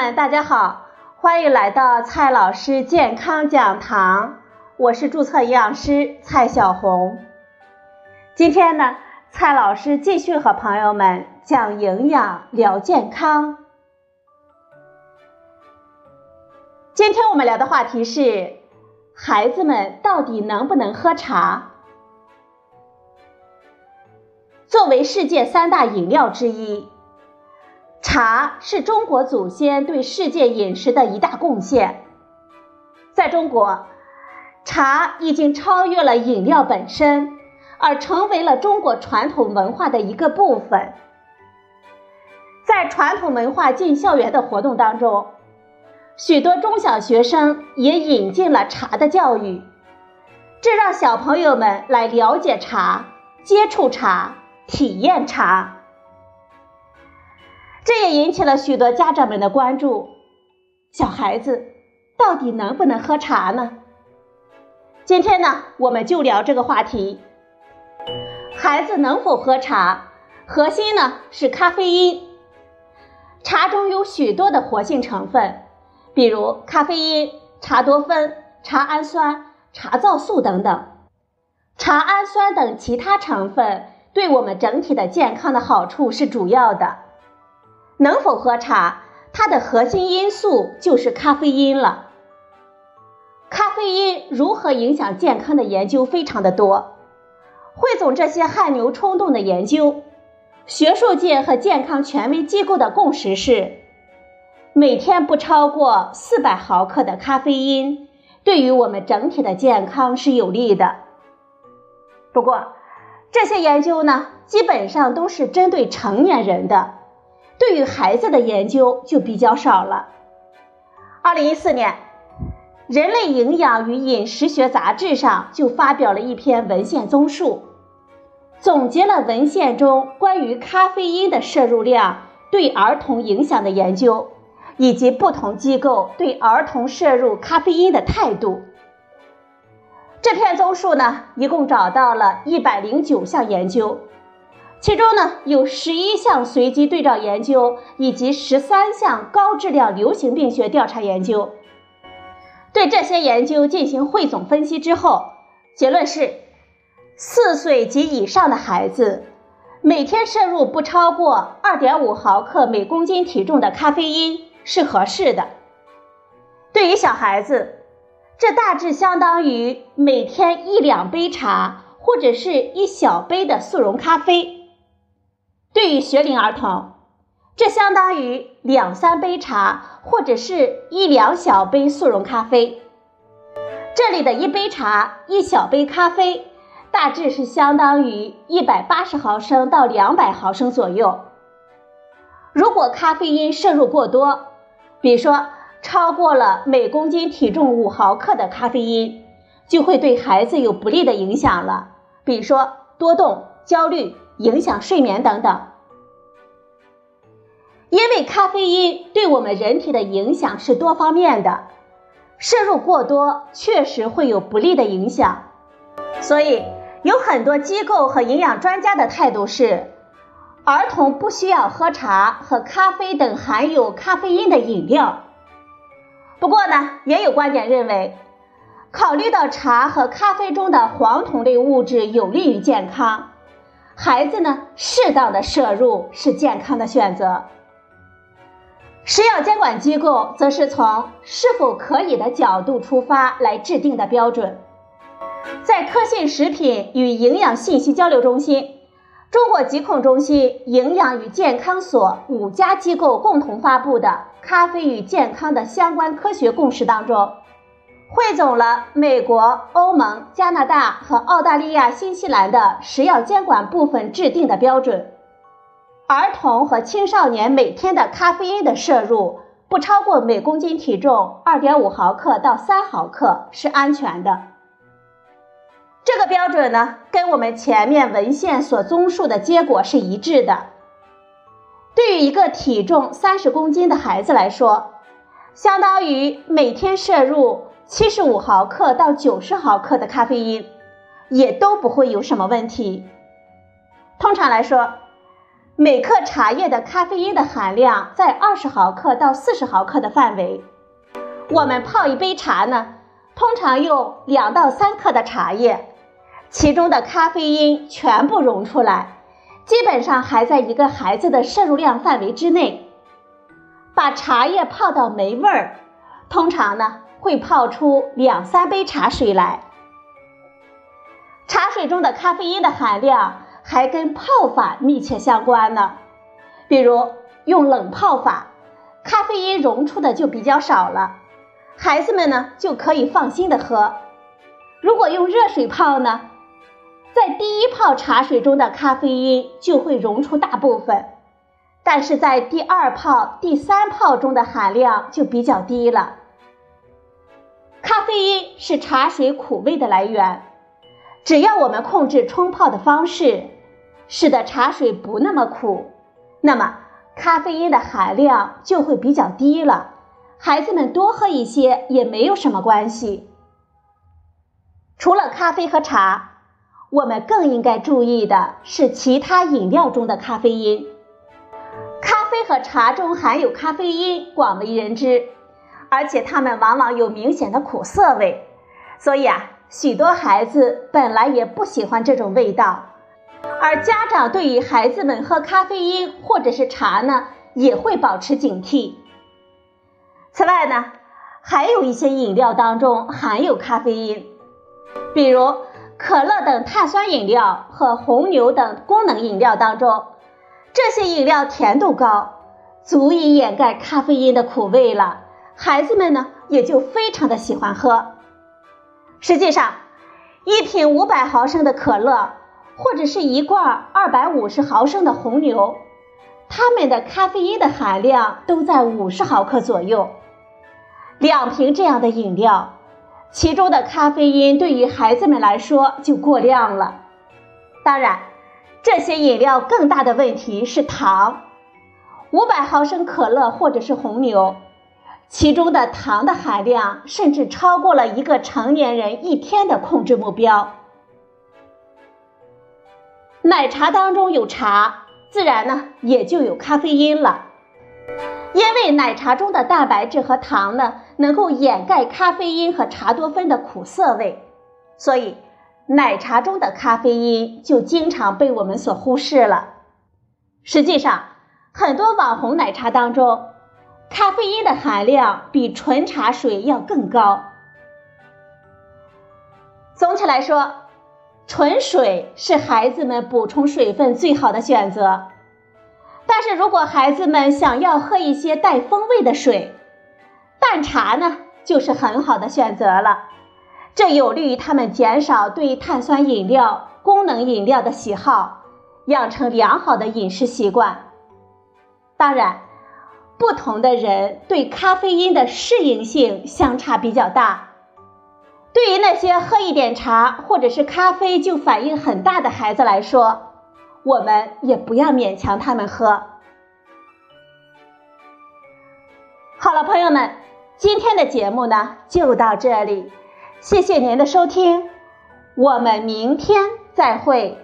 大家好，欢迎来到蔡老师健康讲堂，我是注册营养师蔡小红。今天呢，蔡老师继续和朋友们讲营养聊健康。今天我们聊的话题是：孩子们到底能不能喝茶？作为世界三大饮料之一。茶是中国祖先对世界饮食的一大贡献。在中国，茶已经超越了饮料本身，而成为了中国传统文化的一个部分。在传统文化进校园的活动当中，许多中小学生也引进了茶的教育，这让小朋友们来了解茶、接触茶、体验茶。这也引起了许多家长们的关注。小孩子到底能不能喝茶呢？今天呢，我们就聊这个话题。孩子能否喝茶？核心呢是咖啡因。茶中有许多的活性成分，比如咖啡因、茶多酚、茶氨酸、茶皂素等等。茶氨酸等其他成分对我们整体的健康的好处是主要的。能否喝茶？它的核心因素就是咖啡因了。咖啡因如何影响健康的研究非常的多。汇总这些汗牛充栋的研究，学术界和健康权威机构的共识是：每天不超过四百毫克的咖啡因，对于我们整体的健康是有利的。不过，这些研究呢，基本上都是针对成年人的。对于孩子的研究就比较少了。二零一四年，《人类营养与饮食学杂志》上就发表了一篇文献综述，总结了文献中关于咖啡因的摄入量对儿童影响的研究，以及不同机构对儿童摄入咖啡因的态度。这篇综述呢，一共找到了一百零九项研究。其中呢，有十一项随机对照研究，以及十三项高质量流行病学调查研究。对这些研究进行汇总分析之后，结论是：四岁及以上的孩子每天摄入不超过二点五毫克每公斤体重的咖啡因是合适的。对于小孩子，这大致相当于每天一两杯茶，或者是一小杯的速溶咖啡。对于学龄儿童，这相当于两三杯茶或者是一两小杯速溶咖啡。这里的一杯茶、一小杯咖啡，大致是相当于一百八十毫升到两百毫升左右。如果咖啡因摄入过多，比如说超过了每公斤体重五毫克的咖啡因，就会对孩子有不利的影响了，比如说多动、焦虑。影响睡眠等等，因为咖啡因对我们人体的影响是多方面的，摄入过多确实会有不利的影响，所以有很多机构和营养专家的态度是，儿童不需要喝茶和咖啡等含有咖啡因的饮料。不过呢，也有观点认为，考虑到茶和咖啡中的黄酮类物质有利于健康。孩子呢，适当的摄入是健康的选择。食药监管机构则是从是否可以的角度出发来制定的标准。在科信食品与营养信息交流中心、中国疾控中心营养与健康所五家机构共同发布的《咖啡与健康的相关科学共识》当中。汇总了美国、欧盟、加拿大和澳大利亚、新西兰的食药监管部分制定的标准：儿童和青少年每天的咖啡因的摄入不超过每公斤体重二点五毫克到三毫克是安全的。这个标准呢，跟我们前面文献所综述的结果是一致的。对于一个体重三十公斤的孩子来说，相当于每天摄入。七十五毫克到九十毫克的咖啡因，也都不会有什么问题。通常来说，每克茶叶的咖啡因的含量在二十毫克到四十毫克的范围。我们泡一杯茶呢，通常用两到三克的茶叶，其中的咖啡因全部溶出来，基本上还在一个孩子的摄入量范围之内。把茶叶泡到没味儿，通常呢会泡出两三杯茶水来。茶水中的咖啡因的含量还跟泡法密切相关呢。比如用冷泡法，咖啡因溶出的就比较少了，孩子们呢就可以放心的喝。如果用热水泡呢，在第一泡茶水中的咖啡因就会溶出大部分。但是在第二泡、第三泡中的含量就比较低了。咖啡因是茶水苦味的来源，只要我们控制冲泡的方式，使得茶水不那么苦，那么咖啡因的含量就会比较低了。孩子们多喝一些也没有什么关系。除了咖啡和茶，我们更应该注意的是其他饮料中的咖啡因。咖啡和茶中含有咖啡因广为人知，而且它们往往有明显的苦涩味，所以啊，许多孩子本来也不喜欢这种味道，而家长对于孩子们喝咖啡因或者是茶呢，也会保持警惕。此外呢，还有一些饮料当中含有咖啡因，比如可乐等碳酸饮料和红牛等功能饮料当中，这些饮料甜度高。足以掩盖咖啡因的苦味了，孩子们呢也就非常的喜欢喝。实际上，一瓶五百毫升的可乐，或者是一罐二百五十毫升的红牛，它们的咖啡因的含量都在五十毫克左右。两瓶这样的饮料，其中的咖啡因对于孩子们来说就过量了。当然，这些饮料更大的问题是糖。五百毫升可乐或者是红牛，其中的糖的含量甚至超过了一个成年人一天的控制目标。奶茶当中有茶，自然呢也就有咖啡因了。因为奶茶中的蛋白质和糖呢能够掩盖咖啡因和茶多酚的苦涩味，所以奶茶中的咖啡因就经常被我们所忽视了。实际上，很多网红奶茶当中，咖啡因的含量比纯茶水要更高。总体来说，纯水是孩子们补充水分最好的选择。但是如果孩子们想要喝一些带风味的水，淡茶呢就是很好的选择了。这有利于他们减少对碳酸饮料、功能饮料的喜好，养成良好的饮食习惯。当然，不同的人对咖啡因的适应性相差比较大。对于那些喝一点茶或者是咖啡就反应很大的孩子来说，我们也不要勉强他们喝。好了，朋友们，今天的节目呢就到这里，谢谢您的收听，我们明天再会。